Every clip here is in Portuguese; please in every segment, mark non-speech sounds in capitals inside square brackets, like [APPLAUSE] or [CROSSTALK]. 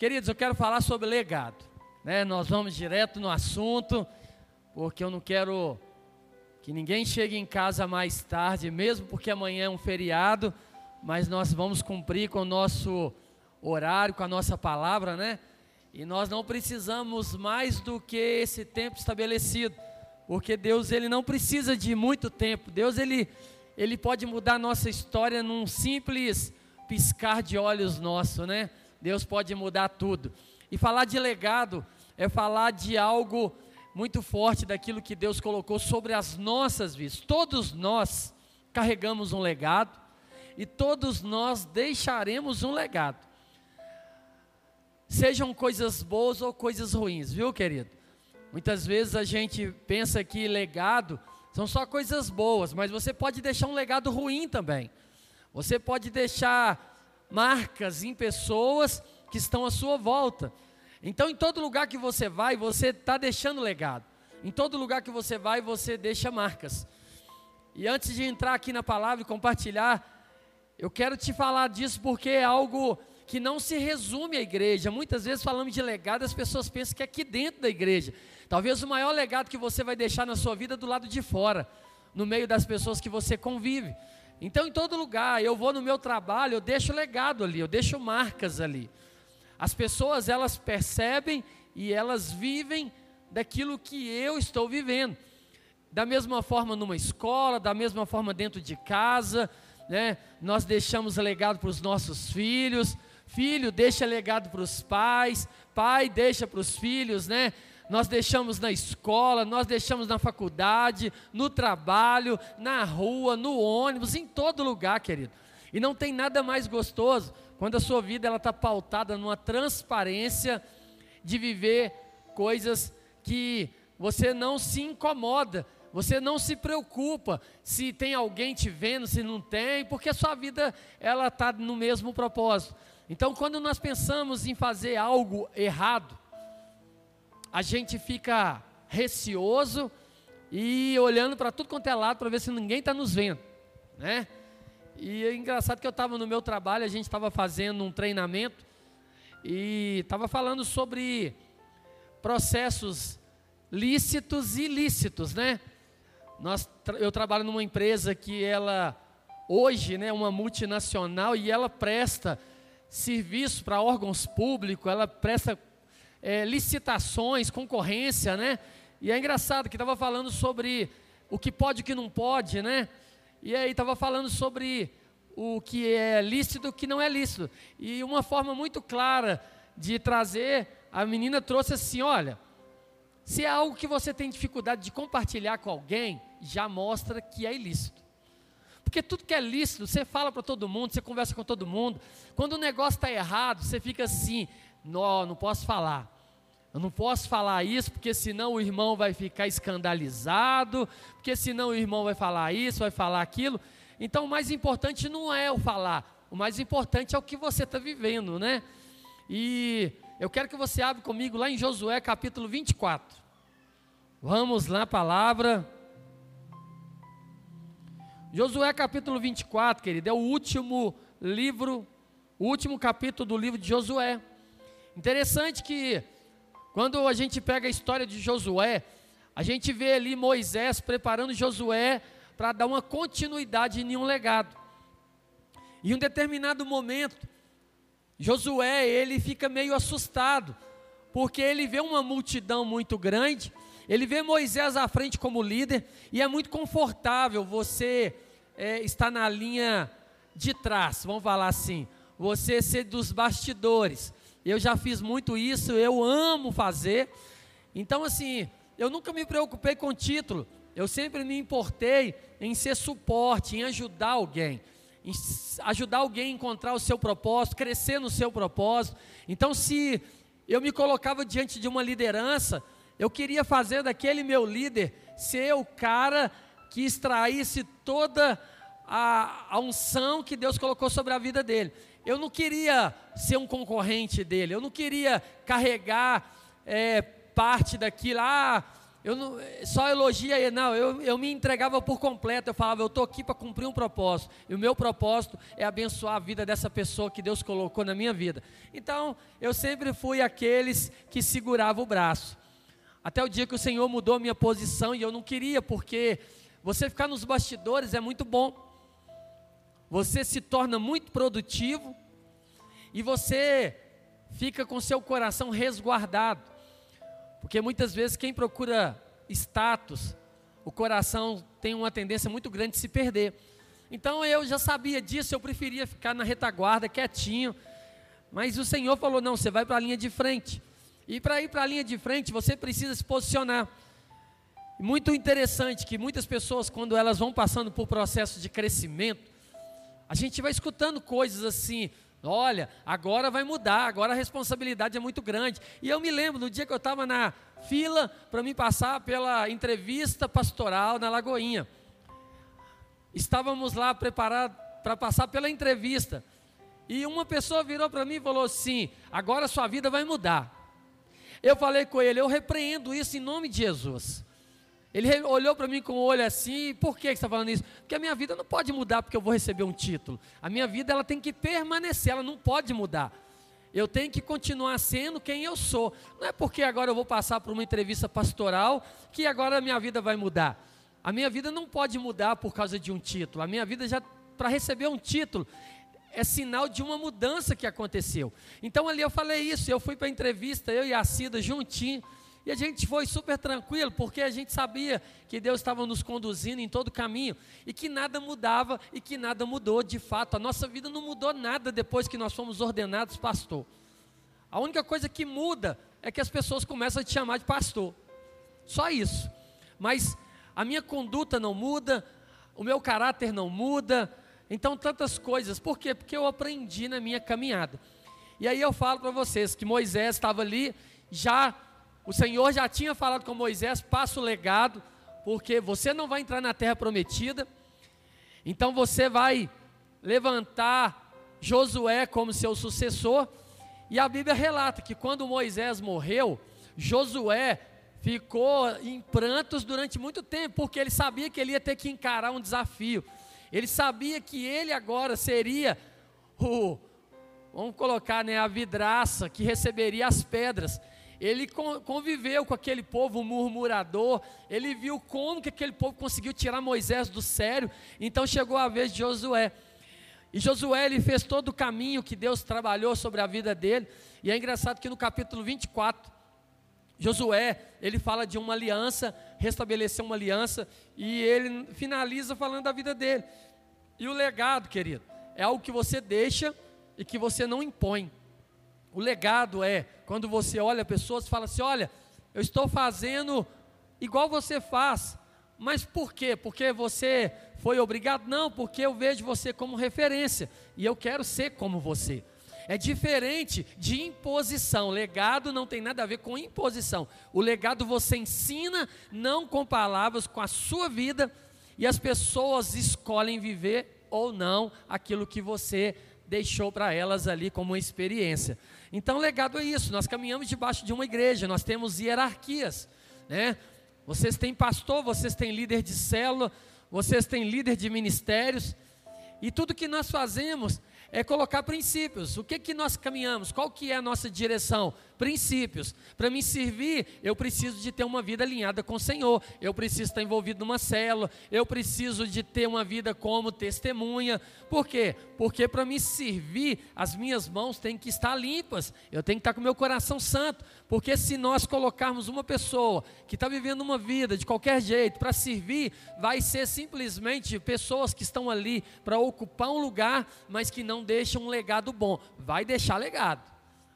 Queridos, eu quero falar sobre legado. Né? Nós vamos direto no assunto, porque eu não quero que ninguém chegue em casa mais tarde, mesmo porque amanhã é um feriado, mas nós vamos cumprir com o nosso horário, com a nossa palavra, né? E nós não precisamos mais do que esse tempo estabelecido, porque Deus ele não precisa de muito tempo. Deus ele ele pode mudar a nossa história num simples piscar de olhos nosso, né? Deus pode mudar tudo. E falar de legado é falar de algo muito forte daquilo que Deus colocou sobre as nossas vidas. Todos nós carregamos um legado e todos nós deixaremos um legado. Sejam coisas boas ou coisas ruins, viu, querido? Muitas vezes a gente pensa que legado são só coisas boas, mas você pode deixar um legado ruim também. Você pode deixar marcas em pessoas que estão à sua volta. Então, em todo lugar que você vai, você está deixando legado. Em todo lugar que você vai, você deixa marcas. E antes de entrar aqui na palavra e compartilhar, eu quero te falar disso porque é algo que não se resume à igreja. Muitas vezes falamos de legado, as pessoas pensam que é aqui dentro da igreja. Talvez o maior legado que você vai deixar na sua vida é do lado de fora, no meio das pessoas que você convive. Então, em todo lugar, eu vou no meu trabalho, eu deixo legado ali, eu deixo marcas ali. As pessoas elas percebem e elas vivem daquilo que eu estou vivendo. Da mesma forma numa escola, da mesma forma dentro de casa, né? Nós deixamos legado para os nossos filhos, filho deixa legado para os pais, pai deixa para os filhos, né? Nós deixamos na escola, nós deixamos na faculdade, no trabalho, na rua, no ônibus, em todo lugar, querido. E não tem nada mais gostoso quando a sua vida ela está pautada numa transparência de viver coisas que você não se incomoda, você não se preocupa se tem alguém te vendo, se não tem, porque a sua vida ela está no mesmo propósito. Então, quando nós pensamos em fazer algo errado, a gente fica receoso e olhando para tudo quanto é lado para ver se ninguém está nos vendo, né? E é engraçado que eu estava no meu trabalho, a gente estava fazendo um treinamento e estava falando sobre processos lícitos e ilícitos, né? Nós, eu trabalho numa empresa que ela hoje, né, uma multinacional e ela presta serviço para órgãos públicos, ela presta é, licitações, concorrência, né? E é engraçado que estava falando sobre o que pode e o que não pode, né? E aí estava falando sobre o que é lícito e o que não é lícito. E uma forma muito clara de trazer, a menina trouxe assim: olha, se é algo que você tem dificuldade de compartilhar com alguém, já mostra que é ilícito. Porque tudo que é lícito, você fala para todo mundo, você conversa com todo mundo. Quando o negócio está errado, você fica assim: não, não posso falar. Eu não posso falar isso, porque senão o irmão vai ficar escandalizado, porque senão o irmão vai falar isso, vai falar aquilo. Então o mais importante não é o falar, o mais importante é o que você está vivendo, né? E eu quero que você abra comigo lá em Josué capítulo 24. Vamos lá, palavra. Josué capítulo 24, querido, é o último livro, o último capítulo do livro de Josué. Interessante que quando a gente pega a história de Josué, a gente vê ali Moisés preparando Josué para dar uma continuidade em um legado. Em um determinado momento, Josué, ele fica meio assustado, porque ele vê uma multidão muito grande, ele vê Moisés à frente como líder, e é muito confortável você é, estar na linha de trás, vamos falar assim, você ser dos bastidores, eu já fiz muito isso, eu amo fazer. Então, assim, eu nunca me preocupei com título. Eu sempre me importei em ser suporte, em ajudar alguém, em ajudar alguém a encontrar o seu propósito, crescer no seu propósito. Então, se eu me colocava diante de uma liderança, eu queria fazer daquele meu líder ser o cara que extraísse toda a, a unção que Deus colocou sobre a vida dele eu não queria ser um concorrente dele, eu não queria carregar é, parte daquilo. Ah, eu não, só elogia ele, não, eu, eu me entregava por completo, eu falava, eu estou aqui para cumprir um propósito, e o meu propósito é abençoar a vida dessa pessoa que Deus colocou na minha vida. Então, eu sempre fui aqueles que segurava o braço, até o dia que o Senhor mudou a minha posição, e eu não queria, porque você ficar nos bastidores é muito bom, você se torna muito produtivo, e você fica com seu coração resguardado, porque muitas vezes quem procura status, o coração tem uma tendência muito grande de se perder. Então eu já sabia disso, eu preferia ficar na retaguarda, quietinho. Mas o Senhor falou: não, você vai para a linha de frente. E para ir para a linha de frente, você precisa se posicionar. Muito interessante que muitas pessoas, quando elas vão passando por processo de crescimento, a gente vai escutando coisas assim: Olha, agora vai mudar, agora a responsabilidade é muito grande. E eu me lembro no dia que eu estava na fila para me passar pela entrevista pastoral na Lagoinha. Estávamos lá preparados para passar pela entrevista. E uma pessoa virou para mim e falou assim: agora sua vida vai mudar. Eu falei com ele: eu repreendo isso em nome de Jesus. Ele olhou para mim com o olho assim, por que você está falando isso? Porque a minha vida não pode mudar porque eu vou receber um título. A minha vida ela tem que permanecer, ela não pode mudar. Eu tenho que continuar sendo quem eu sou. Não é porque agora eu vou passar por uma entrevista pastoral que agora a minha vida vai mudar. A minha vida não pode mudar por causa de um título. A minha vida já, para receber um título, é sinal de uma mudança que aconteceu. Então ali eu falei isso, eu fui para a entrevista, eu e a Cida juntinho. E a gente foi super tranquilo, porque a gente sabia que Deus estava nos conduzindo em todo o caminho e que nada mudava e que nada mudou de fato. A nossa vida não mudou nada depois que nós fomos ordenados pastor. A única coisa que muda é que as pessoas começam a te chamar de pastor. Só isso. Mas a minha conduta não muda, o meu caráter não muda. Então, tantas coisas. Por quê? Porque eu aprendi na minha caminhada. E aí eu falo para vocês que Moisés estava ali já o Senhor já tinha falado com Moisés: passa o legado, porque você não vai entrar na terra prometida, então você vai levantar Josué como seu sucessor. E a Bíblia relata que quando Moisés morreu, Josué ficou em prantos durante muito tempo, porque ele sabia que ele ia ter que encarar um desafio. Ele sabia que ele agora seria o, vamos colocar, né, a vidraça que receberia as pedras ele conviveu com aquele povo murmurador, ele viu como que aquele povo conseguiu tirar Moisés do sério, então chegou a vez de Josué. E Josué ele fez todo o caminho que Deus trabalhou sobre a vida dele, e é engraçado que no capítulo 24, Josué, ele fala de uma aliança, restabeleceu uma aliança, e ele finaliza falando da vida dele. E o legado, querido, é algo que você deixa e que você não impõe. O legado é quando você olha pessoas e fala assim: olha, eu estou fazendo igual você faz. Mas por quê? Porque você foi obrigado? Não, porque eu vejo você como referência e eu quero ser como você. É diferente de imposição. Legado não tem nada a ver com imposição. O legado você ensina, não com palavras, com a sua vida, e as pessoas escolhem viver ou não aquilo que você deixou para elas ali como uma experiência. Então, legado é isso. Nós caminhamos debaixo de uma igreja, nós temos hierarquias, né? Vocês têm pastor, vocês têm líder de célula, vocês têm líder de ministérios, e tudo que nós fazemos é colocar princípios. O que que nós caminhamos? Qual que é a nossa direção? Princípios. Para me servir, eu preciso de ter uma vida alinhada com o Senhor. Eu preciso estar envolvido numa célula. Eu preciso de ter uma vida como testemunha. Por quê? Porque para me servir, as minhas mãos têm que estar limpas. Eu tenho que estar com o meu coração santo. Porque se nós colocarmos uma pessoa que está vivendo uma vida de qualquer jeito para servir, vai ser simplesmente pessoas que estão ali para ocupar um lugar, mas que não não deixa um legado bom. Vai deixar legado,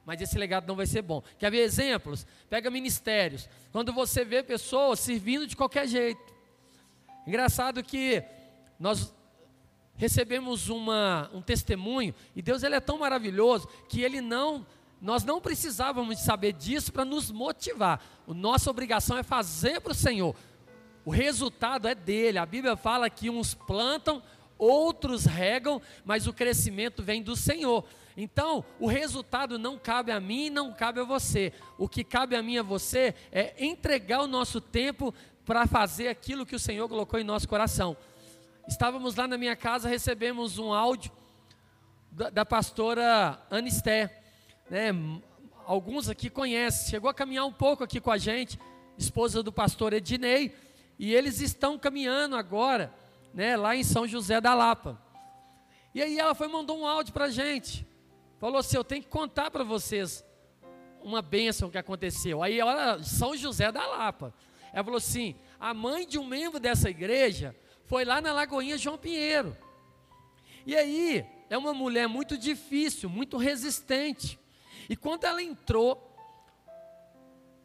mas esse legado não vai ser bom. Quer ver exemplos? Pega ministérios. Quando você vê pessoas servindo de qualquer jeito. Engraçado que nós recebemos uma, um testemunho e Deus ele é tão maravilhoso que ele não nós não precisávamos saber disso para nos motivar. A nossa obrigação é fazer para o Senhor. O resultado é dele. A Bíblia fala que uns plantam, outros regam, mas o crescimento vem do Senhor. Então, o resultado não cabe a mim, não cabe a você. O que cabe a mim e a você é entregar o nosso tempo para fazer aquilo que o Senhor colocou em nosso coração. Estávamos lá na minha casa, recebemos um áudio da, da pastora Anisté, né? Alguns aqui conhecem, chegou a caminhar um pouco aqui com a gente, esposa do pastor Ednei, e eles estão caminhando agora, né, lá em São José da Lapa. E aí ela foi mandou um áudio para a gente, falou assim: eu tenho que contar para vocês uma bênção que aconteceu. Aí ela, São José da Lapa, ela falou assim: a mãe de um membro dessa igreja foi lá na Lagoinha João Pinheiro. E aí, é uma mulher muito difícil, muito resistente. E quando ela entrou,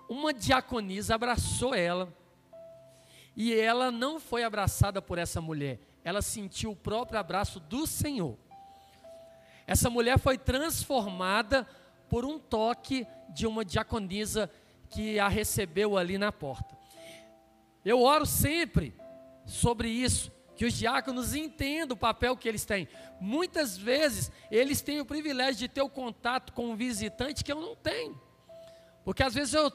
uma diaconisa abraçou ela. E ela não foi abraçada por essa mulher, ela sentiu o próprio abraço do Senhor. Essa mulher foi transformada por um toque de uma diaconisa que a recebeu ali na porta. Eu oro sempre sobre isso, que os diáconos entendam o papel que eles têm. Muitas vezes eles têm o privilégio de ter o contato com um visitante que eu não tenho. Porque às vezes eu,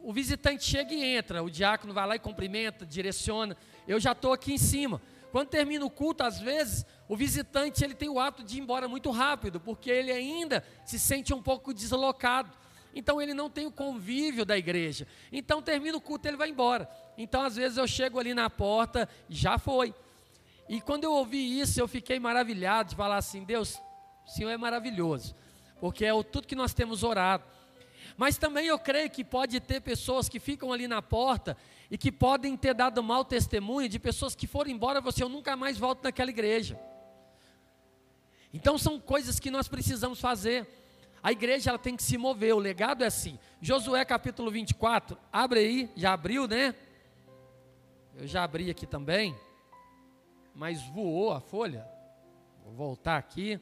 o visitante chega e entra, o diácono vai lá e cumprimenta, direciona. Eu já estou aqui em cima. Quando termina o culto, às vezes, o visitante ele tem o hábito de ir embora muito rápido, porque ele ainda se sente um pouco deslocado. Então ele não tem o convívio da igreja. Então termina o culto, ele vai embora. Então às vezes eu chego ali na porta, já foi. E quando eu ouvi isso, eu fiquei maravilhado de falar assim: Deus, o Senhor é maravilhoso, porque é o, tudo que nós temos orado. Mas também eu creio que pode ter pessoas que ficam ali na porta e que podem ter dado mau testemunho de pessoas que foram embora, você eu nunca mais volto naquela igreja. Então são coisas que nós precisamos fazer. A igreja ela tem que se mover, o legado é assim. Josué capítulo 24, abre aí, já abriu, né? Eu já abri aqui também mas voou a folha. Vou voltar aqui.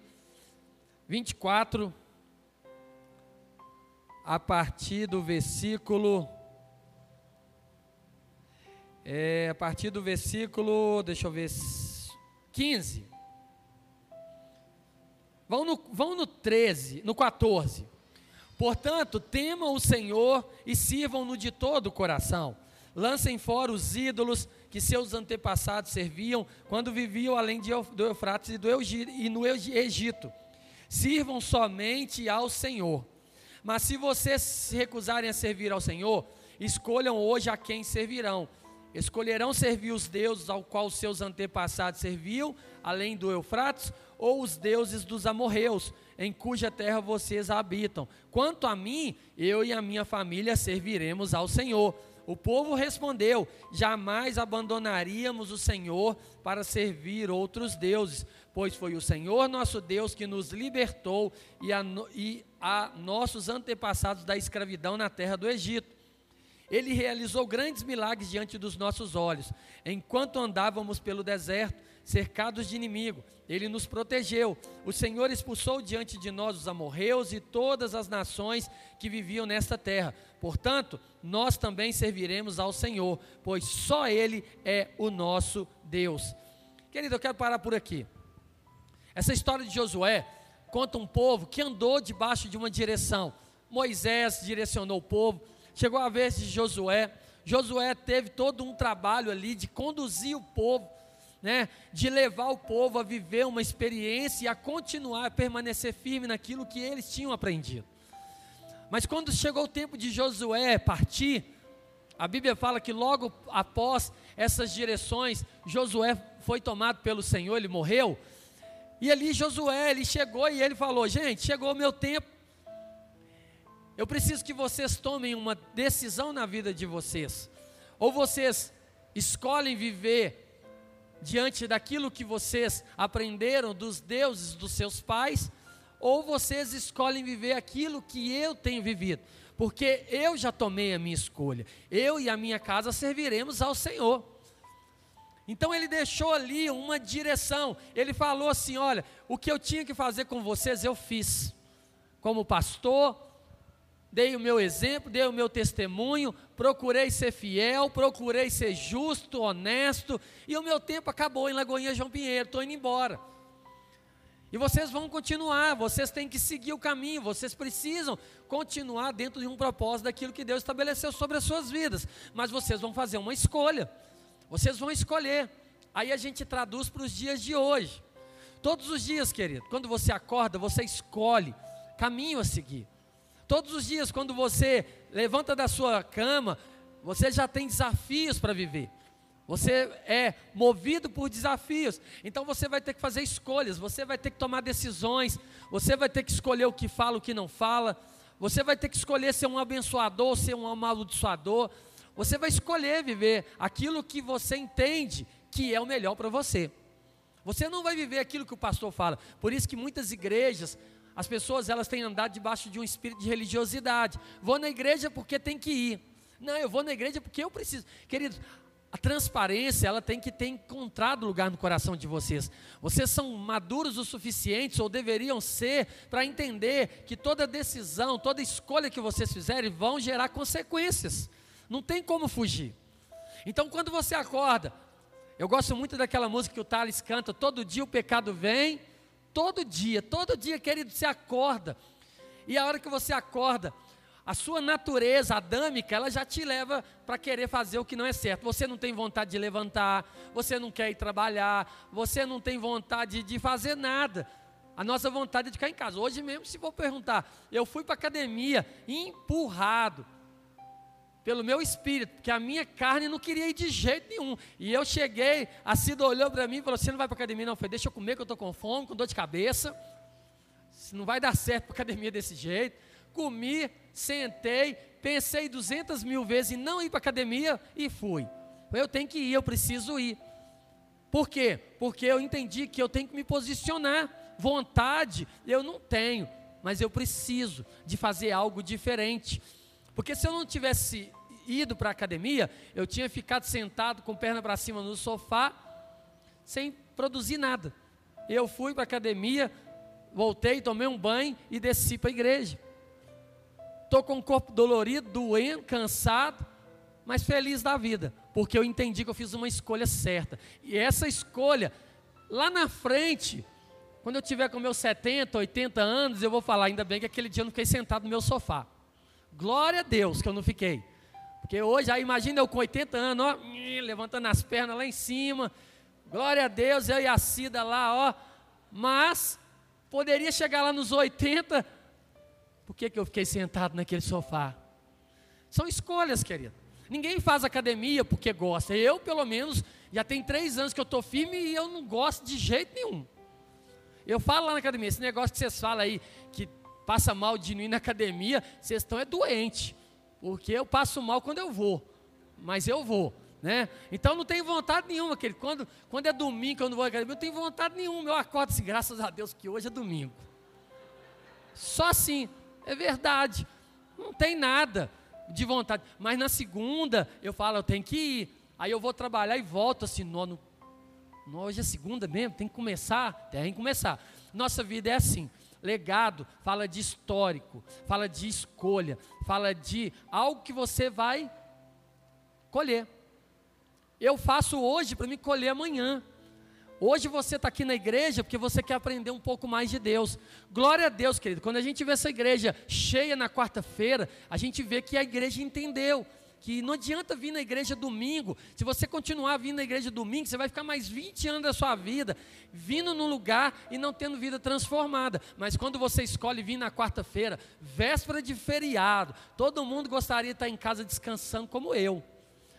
24, a partir do versículo. É, a partir do versículo, deixa eu ver, 15. Vão no, vão no 13, no 14. Portanto, temam o Senhor e sirvam-no de todo o coração. Lancem fora os ídolos que seus antepassados serviam quando viviam além de, do Eufrates e, do e no Egito. Sirvam somente ao Senhor. Mas se vocês se recusarem a servir ao Senhor, escolham hoje a quem servirão. Escolherão servir os deuses ao qual seus antepassados serviam, além do Eufrates, ou os deuses dos amorreus, em cuja terra vocês habitam. Quanto a mim, eu e a minha família serviremos ao Senhor. O povo respondeu: Jamais abandonaríamos o Senhor para servir outros deuses, pois foi o Senhor nosso Deus que nos libertou e a, e a nossos antepassados da escravidão na terra do Egito. Ele realizou grandes milagres diante dos nossos olhos, enquanto andávamos pelo deserto cercados de inimigo. Ele nos protegeu. O Senhor expulsou diante de nós os amorreus e todas as nações que viviam nesta terra. Portanto, nós também serviremos ao Senhor, pois só Ele é o nosso Deus. Querido, eu quero parar por aqui. Essa história de Josué conta um povo que andou debaixo de uma direção. Moisés direcionou o povo. Chegou a vez de Josué. Josué teve todo um trabalho ali de conduzir o povo né, de levar o povo a viver uma experiência e a continuar a permanecer firme naquilo que eles tinham aprendido. Mas quando chegou o tempo de Josué partir, a Bíblia fala que logo após essas direções, Josué foi tomado pelo Senhor, ele morreu. E ali Josué, ele chegou e ele falou: Gente, chegou o meu tempo. Eu preciso que vocês tomem uma decisão na vida de vocês. Ou vocês escolhem viver diante daquilo que vocês aprenderam dos deuses dos seus pais, ou vocês escolhem viver aquilo que eu tenho vivido, porque eu já tomei a minha escolha, eu e a minha casa serviremos ao Senhor. Então ele deixou ali uma direção, ele falou assim: olha, o que eu tinha que fazer com vocês eu fiz, como pastor, dei o meu exemplo, dei o meu testemunho, procurei ser fiel, procurei ser justo, honesto, e o meu tempo acabou em Lagoinha João Pinheiro, estou indo embora. E vocês vão continuar, vocês têm que seguir o caminho, vocês precisam continuar dentro de um propósito daquilo que Deus estabeleceu sobre as suas vidas. Mas vocês vão fazer uma escolha, vocês vão escolher. Aí a gente traduz para os dias de hoje. Todos os dias, querido, quando você acorda, você escolhe caminho a seguir. Todos os dias, quando você levanta da sua cama, você já tem desafios para viver. Você é movido por desafios. Então você vai ter que fazer escolhas, você vai ter que tomar decisões, você vai ter que escolher o que fala, o que não fala. Você vai ter que escolher ser um abençoador, ou ser um amaldiçoador. Você vai escolher viver aquilo que você entende que é o melhor para você. Você não vai viver aquilo que o pastor fala. Por isso que muitas igrejas, as pessoas elas têm andado debaixo de um espírito de religiosidade. Vou na igreja porque tem que ir. Não, eu vou na igreja porque eu preciso. Queridos, a transparência, ela tem que ter encontrado lugar no coração de vocês. Vocês são maduros o suficiente, ou deveriam ser, para entender que toda decisão, toda escolha que vocês fizerem vão gerar consequências. Não tem como fugir. Então, quando você acorda, eu gosto muito daquela música que o Thales canta, todo dia o pecado vem, todo dia, todo dia, querido, você acorda. E a hora que você acorda, a sua natureza adâmica, ela já te leva para querer fazer o que não é certo. Você não tem vontade de levantar, você não quer ir trabalhar, você não tem vontade de fazer nada. A nossa vontade é de ficar em casa. Hoje mesmo, se for perguntar, eu fui para a academia empurrado pelo meu espírito, porque a minha carne não queria ir de jeito nenhum. E eu cheguei, a Cida olhou para mim e falou: Você não vai para academia? Não, falei: Deixa eu comer, que eu estou com fome, com dor de cabeça. Não vai dar certo para a academia desse jeito. Comi, sentei, pensei duzentas mil vezes em não ir para a academia e fui. Eu tenho que ir, eu preciso ir. Por quê? Porque eu entendi que eu tenho que me posicionar. Vontade eu não tenho, mas eu preciso de fazer algo diferente. Porque se eu não tivesse ido para a academia, eu tinha ficado sentado com perna para cima no sofá, sem produzir nada. Eu fui para a academia, voltei, tomei um banho e desci para a igreja. Estou com o corpo dolorido, doendo, cansado, mas feliz da vida, porque eu entendi que eu fiz uma escolha certa. E essa escolha, lá na frente, quando eu tiver com meus 70, 80 anos, eu vou falar, ainda bem que aquele dia eu não fiquei sentado no meu sofá. Glória a Deus que eu não fiquei. Porque hoje, aí imagina eu com 80 anos, ó, levantando as pernas lá em cima. Glória a Deus, eu e a Cida lá, ó. Mas poderia chegar lá nos 80 por que, que eu fiquei sentado naquele sofá? São escolhas, querido. Ninguém faz academia porque gosta. Eu, pelo menos, já tem três anos que eu estou firme e eu não gosto de jeito nenhum. Eu falo lá na academia, esse negócio que vocês falam aí, que passa mal de não ir na academia, vocês estão é doente. Porque eu passo mal quando eu vou. Mas eu vou. Né? Então não tenho vontade nenhuma, querido. Quando, quando é domingo eu não vou à academia, eu não tenho vontade nenhuma. Eu acordo assim, graças a Deus que hoje é domingo. Só assim. É verdade. Não tem nada de vontade. Mas na segunda, eu falo, eu tenho que ir. Aí eu vou trabalhar e volto assim, no, no, hoje é segunda mesmo, tem que começar? Tem que começar. Nossa vida é assim. Legado fala de histórico, fala de escolha, fala de algo que você vai colher. Eu faço hoje para me colher amanhã. Hoje você está aqui na igreja porque você quer aprender um pouco mais de Deus. Glória a Deus, querido. Quando a gente vê essa igreja cheia na quarta-feira, a gente vê que a igreja entendeu que não adianta vir na igreja domingo. Se você continuar vindo na igreja domingo, você vai ficar mais 20 anos da sua vida vindo num lugar e não tendo vida transformada. Mas quando você escolhe vir na quarta-feira, véspera de feriado, todo mundo gostaria de estar em casa descansando como eu.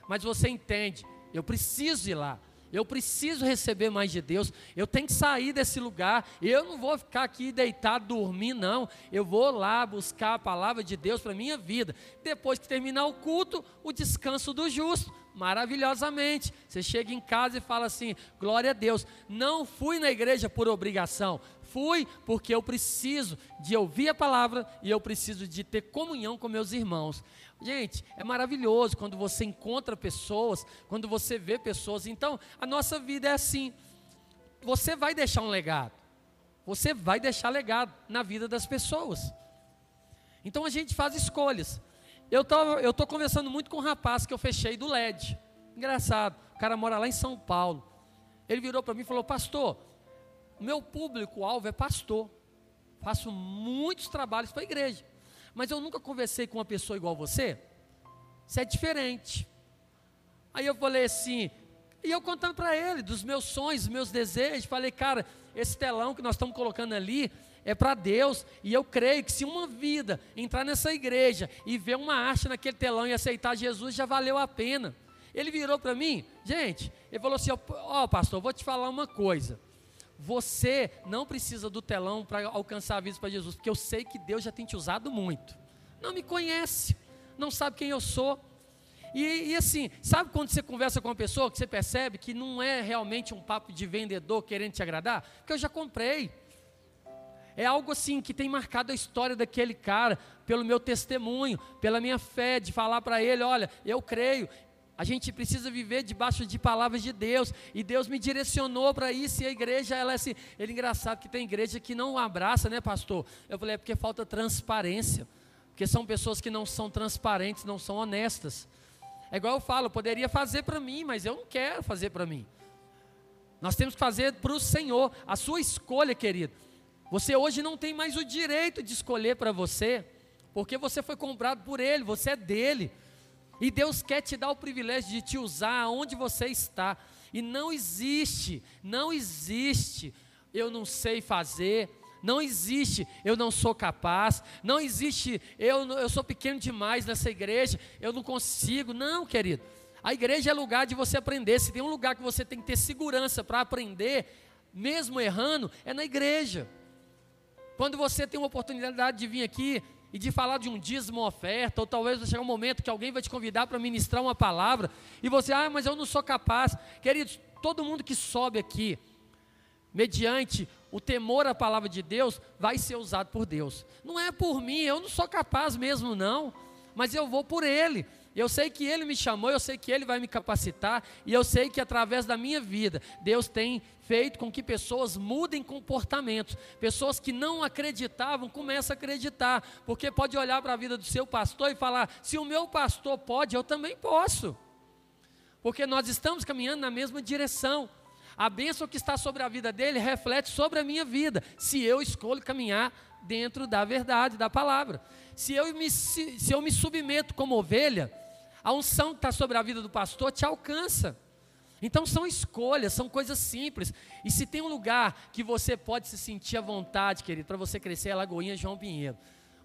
Mas você entende, eu preciso ir lá. Eu preciso receber mais de Deus. Eu tenho que sair desse lugar. Eu não vou ficar aqui deitado, dormir, não. Eu vou lá buscar a palavra de Deus para a minha vida. Depois que terminar o culto, o descanso do justo. Maravilhosamente. Você chega em casa e fala assim: glória a Deus. Não fui na igreja por obrigação. Fui porque eu preciso de ouvir a palavra e eu preciso de ter comunhão com meus irmãos. Gente, é maravilhoso quando você encontra pessoas, quando você vê pessoas. Então, a nossa vida é assim. Você vai deixar um legado. Você vai deixar legado na vida das pessoas. Então a gente faz escolhas. Eu tô, eu tô conversando muito com um rapaz que eu fechei do LED. Engraçado. O cara mora lá em São Paulo. Ele virou para mim e falou: "Pastor, meu público-alvo é pastor. Faço muitos trabalhos para a igreja. Mas eu nunca conversei com uma pessoa igual você. Você é diferente. Aí eu falei assim, e eu contando para ele dos meus sonhos, dos meus desejos, falei, cara, esse telão que nós estamos colocando ali é para Deus, e eu creio que se uma vida entrar nessa igreja e ver uma arte naquele telão e aceitar Jesus, já valeu a pena. Ele virou para mim, gente, ele falou assim: Ó, oh, pastor, vou te falar uma coisa. Você não precisa do telão para alcançar a vida para Jesus, porque eu sei que Deus já tem te usado muito. Não me conhece, não sabe quem eu sou. E, e, assim, sabe quando você conversa com uma pessoa que você percebe que não é realmente um papo de vendedor querendo te agradar? Porque eu já comprei. É algo assim que tem marcado a história daquele cara, pelo meu testemunho, pela minha fé, de falar para ele: olha, eu creio. A gente precisa viver debaixo de palavras de Deus, e Deus me direcionou para isso, e a igreja, ela é assim, ele é engraçado que tem igreja que não abraça, né pastor? Eu falei, é porque falta transparência, porque são pessoas que não são transparentes, não são honestas. É igual eu falo, poderia fazer para mim, mas eu não quero fazer para mim. Nós temos que fazer para o Senhor, a sua escolha, querido. Você hoje não tem mais o direito de escolher para você, porque você foi comprado por Ele, você é dele. E Deus quer te dar o privilégio de te usar onde você está. E não existe, não existe, eu não sei fazer, não existe, eu não sou capaz. Não existe, eu, eu sou pequeno demais nessa igreja, eu não consigo. Não, querido. A igreja é lugar de você aprender. Se tem um lugar que você tem que ter segurança para aprender, mesmo errando, é na igreja. Quando você tem uma oportunidade de vir aqui e de falar de um dízimo oferta, ou talvez vai chegar um momento que alguém vai te convidar para ministrar uma palavra, e você, ah, mas eu não sou capaz. Queridos, todo mundo que sobe aqui, mediante o temor à palavra de Deus, vai ser usado por Deus. Não é por mim, eu não sou capaz mesmo, não, mas eu vou por Ele. Eu sei que Ele me chamou, eu sei que Ele vai me capacitar, e eu sei que através da minha vida, Deus tem feito com que pessoas mudem comportamentos. Pessoas que não acreditavam começam a acreditar, porque pode olhar para a vida do seu pastor e falar: se o meu pastor pode, eu também posso. Porque nós estamos caminhando na mesma direção. A bênção que está sobre a vida dele reflete sobre a minha vida, se eu escolho caminhar dentro da verdade, da palavra. Se eu me, se, se eu me submeto como ovelha, a unção que está sobre a vida do pastor te alcança. Então são escolhas, são coisas simples. E se tem um lugar que você pode se sentir à vontade, querido, para você crescer, é Lagoinha João Pinheiro.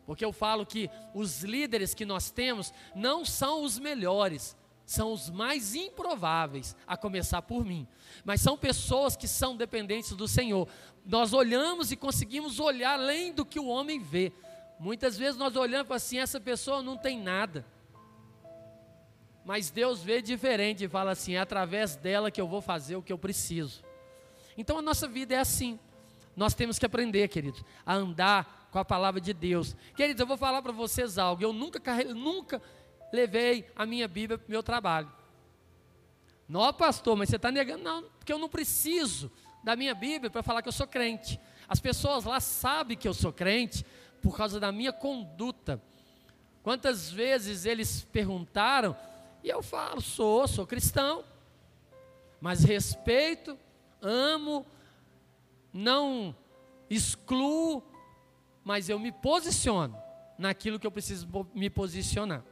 Porque eu falo que os líderes que nós temos não são os melhores, são os mais improváveis, a começar por mim. Mas são pessoas que são dependentes do Senhor. Nós olhamos e conseguimos olhar além do que o homem vê. Muitas vezes nós olhamos assim, essa pessoa não tem nada. Mas Deus vê diferente e fala assim: é através dela que eu vou fazer o que eu preciso. Então a nossa vida é assim. Nós temos que aprender, queridos, a andar com a palavra de Deus. Queridos, eu vou falar para vocês algo. Eu nunca, nunca levei a minha Bíblia para o meu trabalho. Não, pastor, mas você está negando? Não, porque eu não preciso da minha Bíblia para falar que eu sou crente. As pessoas lá sabem que eu sou crente por causa da minha conduta. Quantas vezes eles perguntaram, e eu falo, sou, sou cristão, mas respeito, amo, não excluo, mas eu me posiciono naquilo que eu preciso me posicionar.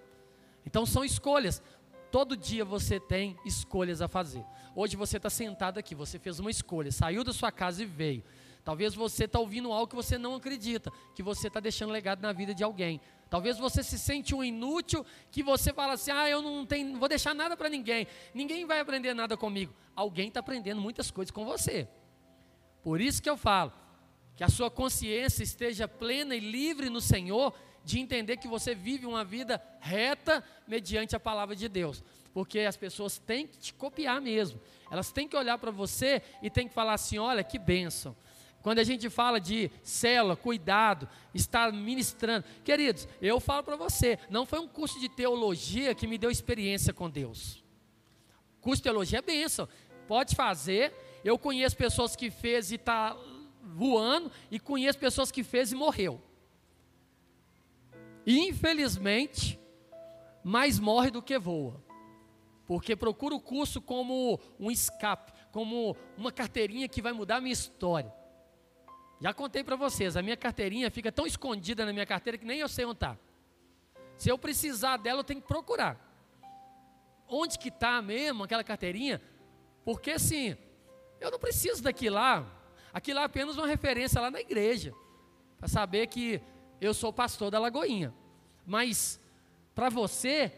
Então são escolhas. Todo dia você tem escolhas a fazer. Hoje você está sentado aqui, você fez uma escolha, saiu da sua casa e veio. Talvez você está ouvindo algo que você não acredita, que você está deixando legado na vida de alguém. Talvez você se sente um inútil, que você fala assim: ah, eu não tenho, vou deixar nada para ninguém, ninguém vai aprender nada comigo. Alguém está aprendendo muitas coisas com você. Por isso que eu falo, que a sua consciência esteja plena e livre no Senhor, de entender que você vive uma vida reta mediante a palavra de Deus. Porque as pessoas têm que te copiar mesmo. Elas têm que olhar para você e têm que falar assim: olha que bênção. Quando a gente fala de célula, cuidado, estar ministrando. Queridos, eu falo para você, não foi um curso de teologia que me deu experiência com Deus. Curso de teologia é bênção. Pode fazer. Eu conheço pessoas que fez e está voando, e conheço pessoas que fez e morreu. Infelizmente, mais morre do que voa. Porque procura o curso como um escape, como uma carteirinha que vai mudar a minha história. Já contei para vocês, a minha carteirinha fica tão escondida na minha carteira que nem eu sei onde está. Se eu precisar dela, eu tenho que procurar. Onde que está mesmo aquela carteirinha? Porque assim, eu não preciso daquilo lá. Aquilo lá é apenas uma referência lá na igreja. Para saber que eu sou pastor da Lagoinha. Mas, para você,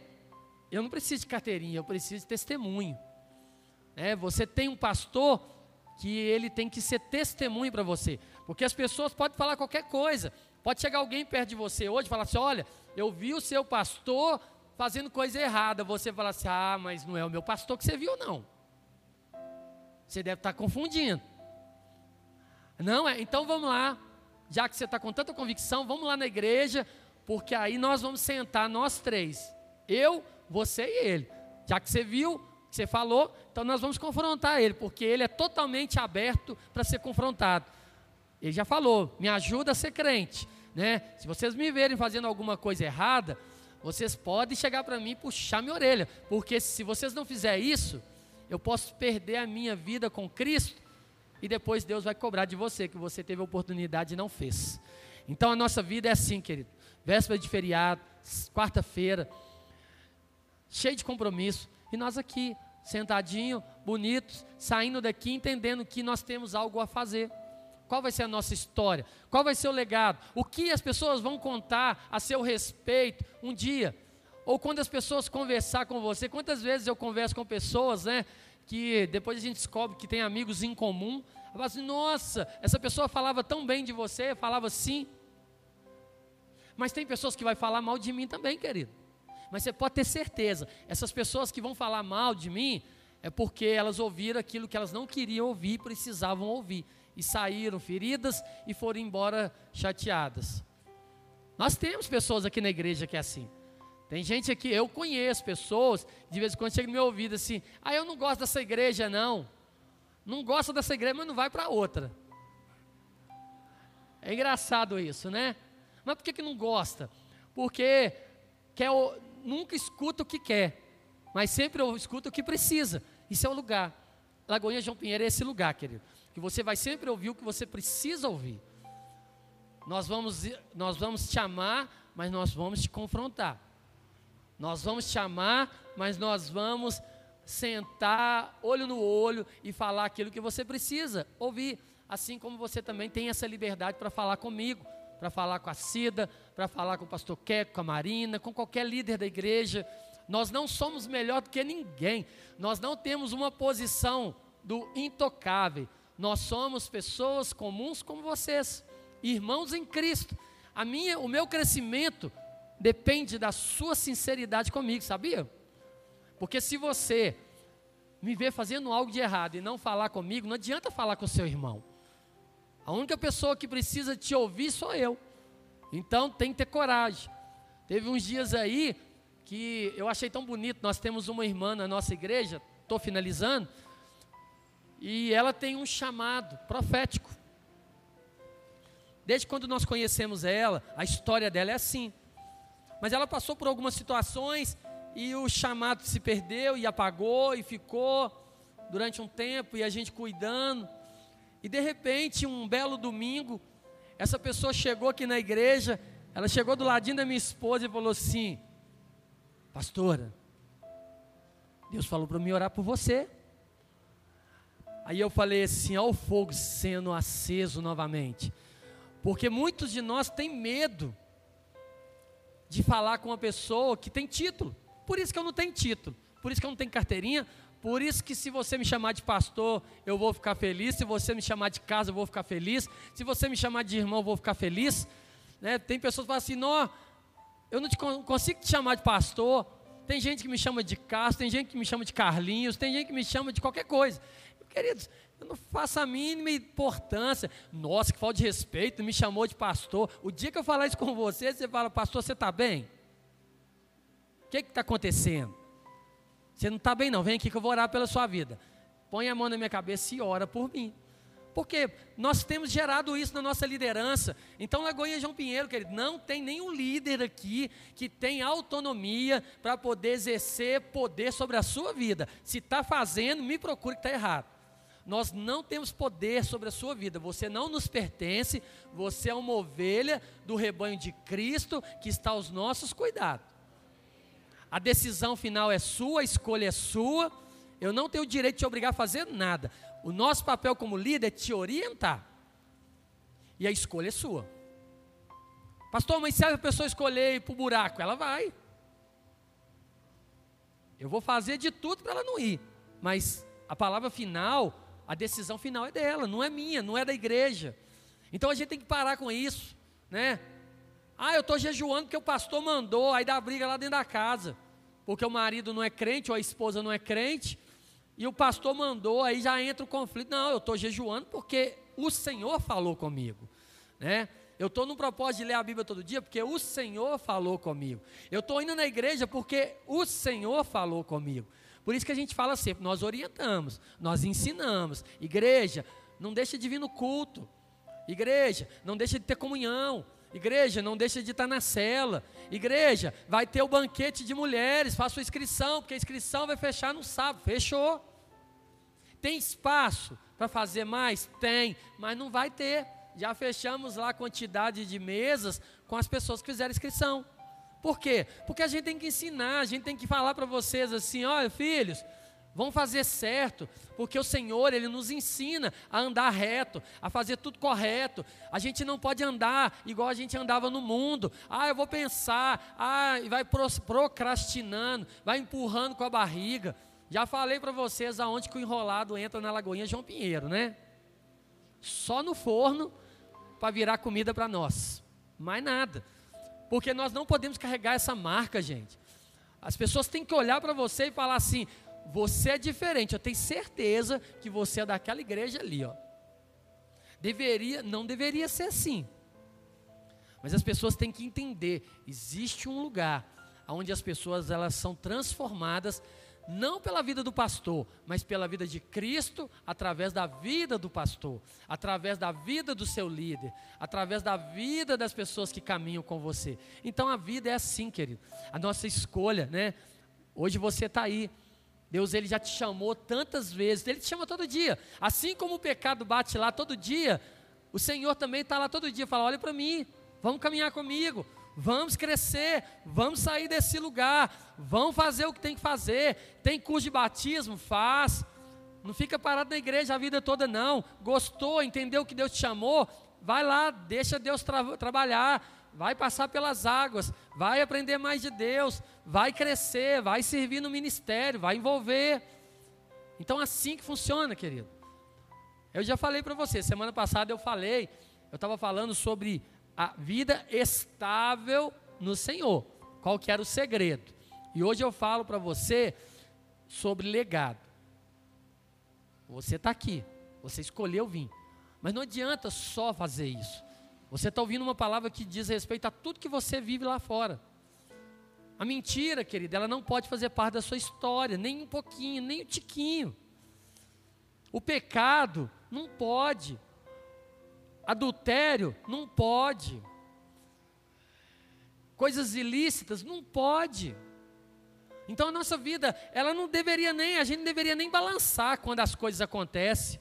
eu não preciso de carteirinha, eu preciso de testemunho. É, você tem um pastor que ele tem que ser testemunho para você. Porque as pessoas podem falar qualquer coisa. Pode chegar alguém perto de você hoje e falar assim: olha, eu vi o seu pastor fazendo coisa errada. Você fala assim: ah, mas não é o meu pastor que você viu, não. Você deve estar confundindo. Não é? Então vamos lá. Já que você está com tanta convicção, vamos lá na igreja, porque aí nós vamos sentar nós três. Eu, você e ele. Já que você viu, que você falou, então nós vamos confrontar ele, porque ele é totalmente aberto para ser confrontado. Ele já falou, me ajuda a ser crente. Né? Se vocês me verem fazendo alguma coisa errada, vocês podem chegar para mim e puxar minha orelha, porque se vocês não fizerem isso, eu posso perder a minha vida com Cristo e depois Deus vai cobrar de você que você teve a oportunidade e não fez. Então a nossa vida é assim, querido. Véspera de feriado, quarta-feira, cheio de compromisso. E nós aqui, sentadinho, bonitos, saindo daqui, entendendo que nós temos algo a fazer. Qual vai ser a nossa história? Qual vai ser o legado? O que as pessoas vão contar a seu respeito um dia? Ou quando as pessoas conversar com você, quantas vezes eu converso com pessoas, né? Que depois a gente descobre que tem amigos em comum. Eu falo assim, nossa, essa pessoa falava tão bem de você, falava assim. Mas tem pessoas que vai falar mal de mim também, querido. Mas você pode ter certeza, essas pessoas que vão falar mal de mim é porque elas ouviram aquilo que elas não queriam ouvir, precisavam ouvir e saíram feridas e foram embora chateadas. Nós temos pessoas aqui na igreja que é assim. Tem gente aqui, eu conheço pessoas, de vez em quando chega no meu ouvido assim: "Ah, eu não gosto dessa igreja não. Não gosta dessa igreja, mas não vai para outra". É engraçado isso, né? Mas por que, que não gosta? Porque quer, nunca escuta o que quer, mas sempre escuta o que precisa. Isso é o lugar. Lagoinha João Pinheiro é esse lugar, querido. Que você vai sempre ouvir o que você precisa ouvir. Nós vamos, nós vamos te amar, mas nós vamos te confrontar. Nós vamos te amar, mas nós vamos sentar olho no olho e falar aquilo que você precisa ouvir. Assim como você também tem essa liberdade para falar comigo para falar com a Cida, para falar com o pastor Queco, com a Marina, com qualquer líder da igreja. Nós não somos melhor do que ninguém. Nós não temos uma posição do intocável. Nós somos pessoas comuns como vocês, irmãos em Cristo. A minha, o meu crescimento depende da sua sinceridade comigo, sabia? Porque se você me ver fazendo algo de errado e não falar comigo, não adianta falar com o seu irmão. A única pessoa que precisa te ouvir sou eu. Então tem que ter coragem. Teve uns dias aí que eu achei tão bonito. Nós temos uma irmã na nossa igreja, estou finalizando, e ela tem um chamado profético. Desde quando nós conhecemos ela, a história dela é assim. Mas ela passou por algumas situações e o chamado se perdeu e apagou e ficou durante um tempo e a gente cuidando. E de repente, um belo domingo, essa pessoa chegou aqui na igreja, ela chegou do ladinho da minha esposa e falou assim: Pastora, Deus falou para mim orar por você. Aí eu falei assim: Olha o fogo sendo aceso novamente. Porque muitos de nós têm medo de falar com uma pessoa que tem título. Por isso que eu não tenho título, por isso que eu não tenho carteirinha, por isso que se você me chamar de pastor, eu vou ficar feliz. Se você me chamar de casa, eu vou ficar feliz. Se você me chamar de irmão, eu vou ficar feliz. Né? Tem pessoas que falam assim, não, eu não te, consigo te chamar de pastor. Tem gente que me chama de Castro, tem gente que me chama de Carlinhos, tem gente que me chama de qualquer coisa. Queridos, eu não faço a mínima importância. Nossa, que falta de respeito, me chamou de pastor. O dia que eu falar isso com você, você fala, pastor, você está bem? O que está acontecendo? Você não está bem, não. Vem aqui que eu vou orar pela sua vida. Põe a mão na minha cabeça e ora por mim. Porque nós temos gerado isso na nossa liderança. Então, Lagoinha João Pinheiro, querido, não tem nenhum líder aqui que tem autonomia para poder exercer poder sobre a sua vida. Se está fazendo, me procure que está errado. Nós não temos poder sobre a sua vida. Você não nos pertence. Você é uma ovelha do rebanho de Cristo que está aos nossos cuidados. A decisão final é sua, a escolha é sua. Eu não tenho o direito de te obrigar a fazer nada. O nosso papel como líder é te orientar. E a escolha é sua. Pastor, mas se a pessoa escolher ir para o buraco, ela vai. Eu vou fazer de tudo para ela não ir. Mas a palavra final, a decisão final é dela, não é minha, não é da igreja. Então a gente tem que parar com isso, né? Ah, eu estou jejuando porque o pastor mandou, aí dá briga lá dentro da casa. Porque o marido não é crente ou a esposa não é crente, e o pastor mandou, aí já entra o conflito. Não, eu estou jejuando porque o Senhor falou comigo, né? Eu estou no propósito de ler a Bíblia todo dia porque o Senhor falou comigo. Eu estou indo na igreja porque o Senhor falou comigo. Por isso que a gente fala sempre, nós orientamos, nós ensinamos. Igreja, não deixa de vir no culto. Igreja, não deixa de ter comunhão. Igreja, não deixa de estar na cela. Igreja, vai ter o banquete de mulheres, faça sua inscrição, porque a inscrição vai fechar no sábado. Fechou. Tem espaço para fazer mais? Tem, mas não vai ter. Já fechamos lá a quantidade de mesas com as pessoas que fizeram inscrição. Por quê? Porque a gente tem que ensinar, a gente tem que falar para vocês assim: olha, filhos, Vão fazer certo, porque o Senhor, Ele nos ensina a andar reto, a fazer tudo correto. A gente não pode andar igual a gente andava no mundo. Ah, eu vou pensar, ah, e vai procrastinando, vai empurrando com a barriga. Já falei para vocês aonde que o enrolado entra na Lagoinha João Pinheiro, né? Só no forno para virar comida para nós. Mais nada. Porque nós não podemos carregar essa marca, gente. As pessoas têm que olhar para você e falar assim: você é diferente. Eu tenho certeza que você é daquela igreja ali, ó. Deveria, não deveria ser assim. Mas as pessoas têm que entender, existe um lugar onde as pessoas elas são transformadas não pela vida do pastor, mas pela vida de Cristo, através da vida do pastor, através da vida do seu líder, através da vida das pessoas que caminham com você. Então a vida é assim, querido. A nossa escolha, né? Hoje você está aí, Deus ele já te chamou tantas vezes, ele te chama todo dia. Assim como o pecado bate lá todo dia, o Senhor também está lá todo dia, fala: olha para mim, vamos caminhar comigo, vamos crescer, vamos sair desse lugar, vamos fazer o que tem que fazer. Tem curso de batismo? Faz. Não fica parado na igreja a vida toda, não. Gostou, entendeu que Deus te chamou? Vai lá, deixa Deus tra trabalhar vai passar pelas águas, vai aprender mais de Deus, vai crescer, vai servir no ministério, vai envolver. Então, assim que funciona, querido. Eu já falei para você, semana passada eu falei, eu estava falando sobre a vida estável no Senhor, qual que era o segredo. E hoje eu falo para você sobre legado. Você está aqui, você escolheu vir, mas não adianta só fazer isso. Você está ouvindo uma palavra que diz respeito a tudo que você vive lá fora. A mentira, querida, ela não pode fazer parte da sua história, nem um pouquinho, nem um tiquinho. O pecado não pode. Adultério não pode. Coisas ilícitas não pode. Então a nossa vida, ela não deveria nem, a gente não deveria nem balançar quando as coisas acontecem.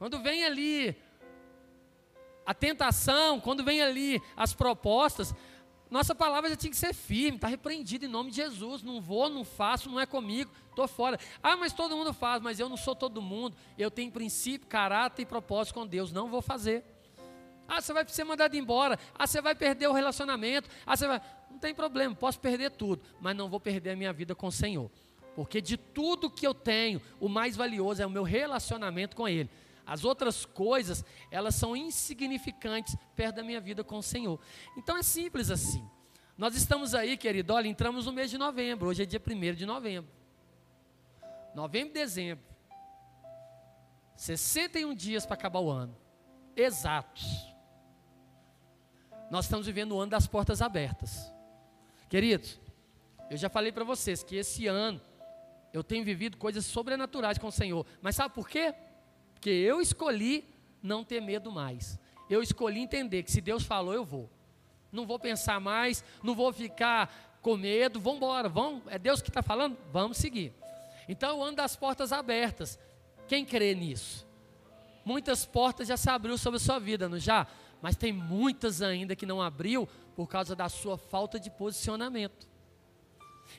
Quando vem ali a tentação, quando vem ali as propostas, nossa palavra já tinha que ser firme, está repreendido em nome de Jesus. Não vou, não faço, não é comigo, estou fora. Ah, mas todo mundo faz, mas eu não sou todo mundo. Eu tenho princípio, caráter e propósito com Deus. Não vou fazer. Ah, você vai ser mandado embora. Ah, você vai perder o relacionamento. Ah, você vai. Não tem problema, posso perder tudo, mas não vou perder a minha vida com o Senhor. Porque de tudo que eu tenho, o mais valioso é o meu relacionamento com Ele. As outras coisas, elas são insignificantes perto da minha vida com o Senhor. Então é simples assim. Nós estamos aí, querido, olha, entramos no mês de novembro, hoje é dia 1 de novembro. Novembro e dezembro. 61 dias para acabar o ano. Exatos. Nós estamos vivendo o ano das portas abertas. Queridos, eu já falei para vocês que esse ano eu tenho vivido coisas sobrenaturais com o Senhor. Mas sabe por quê? Porque eu escolhi não ter medo mais. Eu escolhi entender que se Deus falou, eu vou. Não vou pensar mais, não vou ficar com medo, vamos embora, vamos, é Deus que está falando? Vamos seguir. Então eu ando das portas abertas. Quem crê nisso? Muitas portas já se abriu sobre a sua vida, não já? Mas tem muitas ainda que não abriu por causa da sua falta de posicionamento.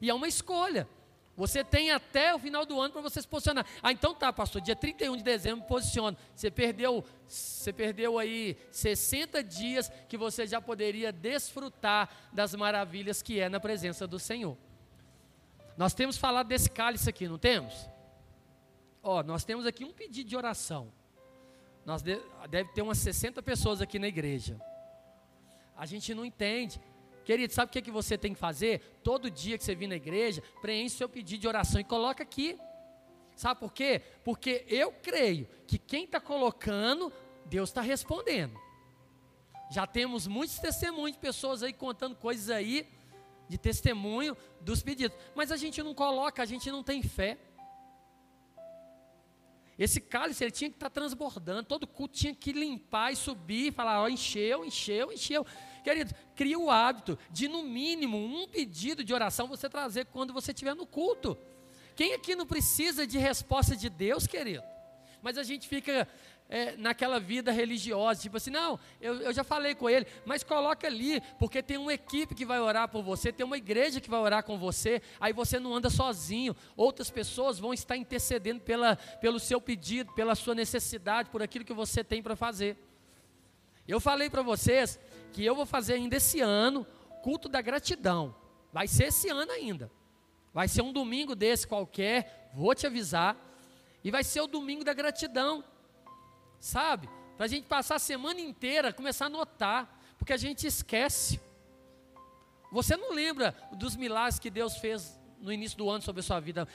E é uma escolha. Você tem até o final do ano para você se posicionar. Ah, então tá, pastor, dia 31 de dezembro posiciona. Você perdeu, você perdeu aí 60 dias que você já poderia desfrutar das maravilhas que é na presença do Senhor. Nós temos falado desse cálice aqui, não temos? Ó, nós temos aqui um pedido de oração. Nós de, deve ter umas 60 pessoas aqui na igreja. A gente não entende. Querido, sabe o que, é que você tem que fazer? Todo dia que você vir na igreja, preenche seu pedido de oração e coloca aqui. Sabe por quê? Porque eu creio que quem está colocando, Deus está respondendo. Já temos muitos testemunhos de pessoas aí contando coisas aí, de testemunho dos pedidos. Mas a gente não coloca, a gente não tem fé. Esse cálice ele tinha que estar tá transbordando, todo culto tinha que limpar e subir e falar: ó, encheu, encheu, encheu. Querido, cria o hábito de, no mínimo, um pedido de oração você trazer quando você estiver no culto. Quem aqui não precisa de resposta de Deus, querido? Mas a gente fica é, naquela vida religiosa, tipo assim, não, eu, eu já falei com ele, mas coloca ali, porque tem uma equipe que vai orar por você, tem uma igreja que vai orar com você, aí você não anda sozinho, outras pessoas vão estar intercedendo pela, pelo seu pedido, pela sua necessidade, por aquilo que você tem para fazer. Eu falei para vocês que eu vou fazer ainda esse ano culto da gratidão. Vai ser esse ano ainda. Vai ser um domingo desse qualquer, vou te avisar. E vai ser o domingo da gratidão. Sabe? Para a gente passar a semana inteira, começar a notar, porque a gente esquece. Você não lembra dos milagres que Deus fez no início do ano sobre a sua vida?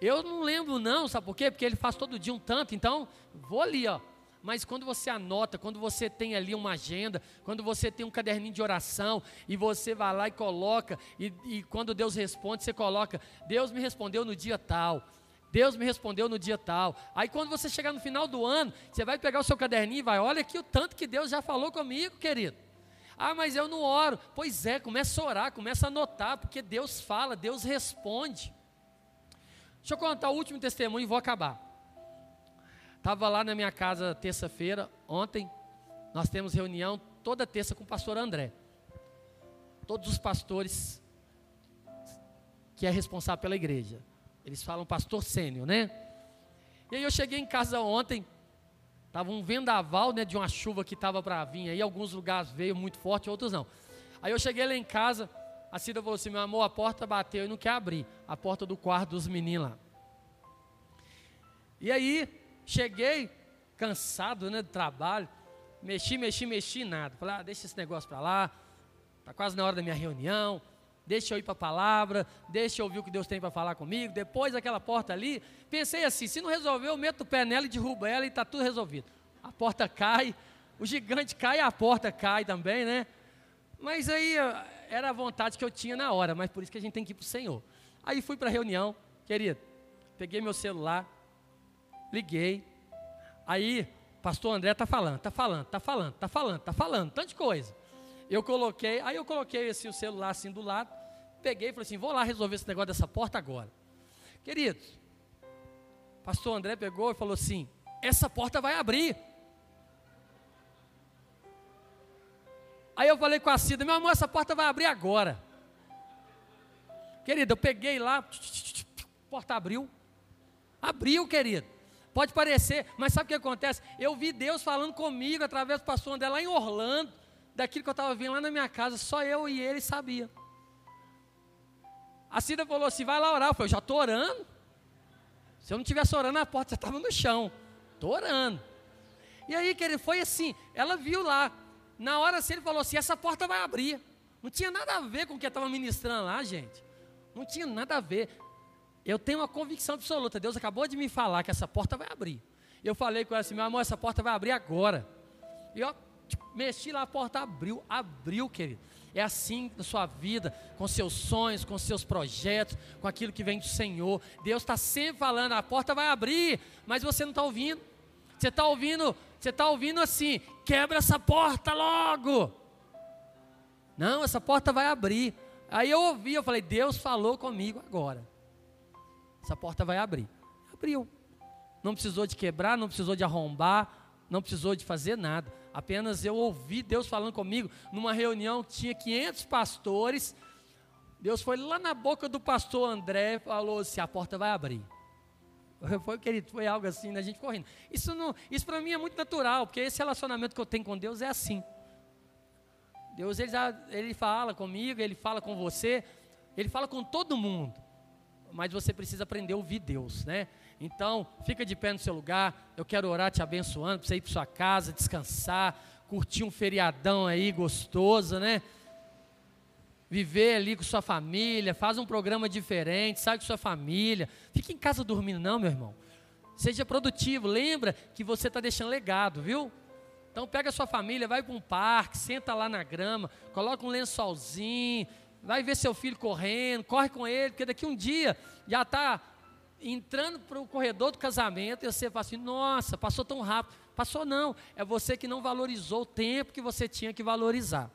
Eu não lembro, não, sabe por quê? Porque Ele faz todo dia um tanto, então vou ali, ó mas quando você anota, quando você tem ali uma agenda, quando você tem um caderninho de oração e você vai lá e coloca, e, e quando Deus responde, você coloca: Deus me respondeu no dia tal. Deus me respondeu no dia tal. Aí quando você chegar no final do ano, você vai pegar o seu caderninho e vai, olha aqui o tanto que Deus já falou comigo, querido. Ah, mas eu não oro. Pois é, começa a orar, começa a anotar, porque Deus fala, Deus responde. Deixa eu contar o último testemunho e vou acabar. Estava lá na minha casa terça-feira, ontem, nós temos reunião toda terça com o pastor André. Todos os pastores que é responsável pela igreja. Eles falam pastor sênior, né? E aí eu cheguei em casa ontem, estava um vendaval, né, de uma chuva que estava para vir aí, alguns lugares veio muito forte, outros não. Aí eu cheguei lá em casa, a Cida falou assim, meu amor, a porta bateu e não quer abrir, a porta do quarto dos meninos lá. E aí, Cheguei cansado né, do trabalho, mexi, mexi, mexi, nada. Falei, ah, deixa esse negócio para lá, está quase na hora da minha reunião, deixa eu ir para a palavra, deixa eu ouvir o que Deus tem para falar comigo. Depois daquela porta ali, pensei assim: se não resolver, eu meto o pé nela e derrubo ela e está tudo resolvido. A porta cai, o gigante cai, a porta cai também, né? Mas aí era a vontade que eu tinha na hora, mas por isso que a gente tem que ir para o Senhor. Aí fui para a reunião, querido, peguei meu celular, liguei. Aí, pastor André está falando, está falando, está falando, está falando, está falando, tanta coisa. Eu coloquei, aí eu coloquei esse, o celular assim do lado, peguei e falei assim, vou lá resolver esse negócio dessa porta agora. Queridos, pastor André pegou e falou assim, essa porta vai abrir. Aí eu falei com a Cida, meu amor, essa porta vai abrir agora. Querido, eu peguei lá, porta abriu. Abriu, querido. Pode parecer, mas sabe o que acontece? Eu vi Deus falando comigo através do pastor André lá em Orlando, daquilo que eu estava vendo lá na minha casa, só eu e ele sabia. A Cida falou assim: vai lá orar. Eu falei: já estou orando. Se eu não estivesse orando, a porta já estava no chão. Estou orando. E aí, querido, foi assim: ela viu lá. Na hora assim, ele falou assim: essa porta vai abrir. Não tinha nada a ver com o que estava ministrando lá, gente. Não tinha nada a ver. Eu tenho uma convicção absoluta. Deus acabou de me falar que essa porta vai abrir. Eu falei com ela assim, meu amor, essa porta vai abrir agora. E eu tipo, mexi lá, a porta abriu, abriu, querido. É assim na sua vida, com seus sonhos, com seus projetos, com aquilo que vem do Senhor. Deus está sempre falando, a porta vai abrir, mas você não está ouvindo. Você está ouvindo, você está ouvindo assim, quebra essa porta logo. Não, essa porta vai abrir. Aí eu ouvi, eu falei, Deus falou comigo agora essa porta vai abrir. Abriu. não precisou de quebrar, não precisou de arrombar, não precisou de fazer nada. Apenas eu ouvi Deus falando comigo numa reunião que tinha 500 pastores. Deus foi lá na boca do pastor André e falou assim: a porta vai abrir. [LAUGHS] Foi, querido, foi algo assim, né? a gente correndo. Isso, isso para mim é muito natural, porque esse relacionamento que eu tenho com Deus é assim. Deus, ele, ele fala comigo, ele fala com você, ele fala com todo mundo. Mas você precisa aprender a ouvir Deus, né? Então, fica de pé no seu lugar. Eu quero orar te abençoando para você ir para sua casa, descansar, curtir um feriadão aí gostoso, né? Viver ali com sua família, faz um programa diferente, sai com sua família. Fique em casa dormindo, não, meu irmão. Seja produtivo. Lembra que você está deixando legado, viu? Então pega a sua família, vai para um parque, senta lá na grama, coloca um lençolzinho, vai ver seu filho correndo, corre com ele, porque daqui um dia já está entrando para o corredor do casamento e você fala assim: nossa, passou tão rápido. Passou não, é você que não valorizou o tempo que você tinha que valorizar.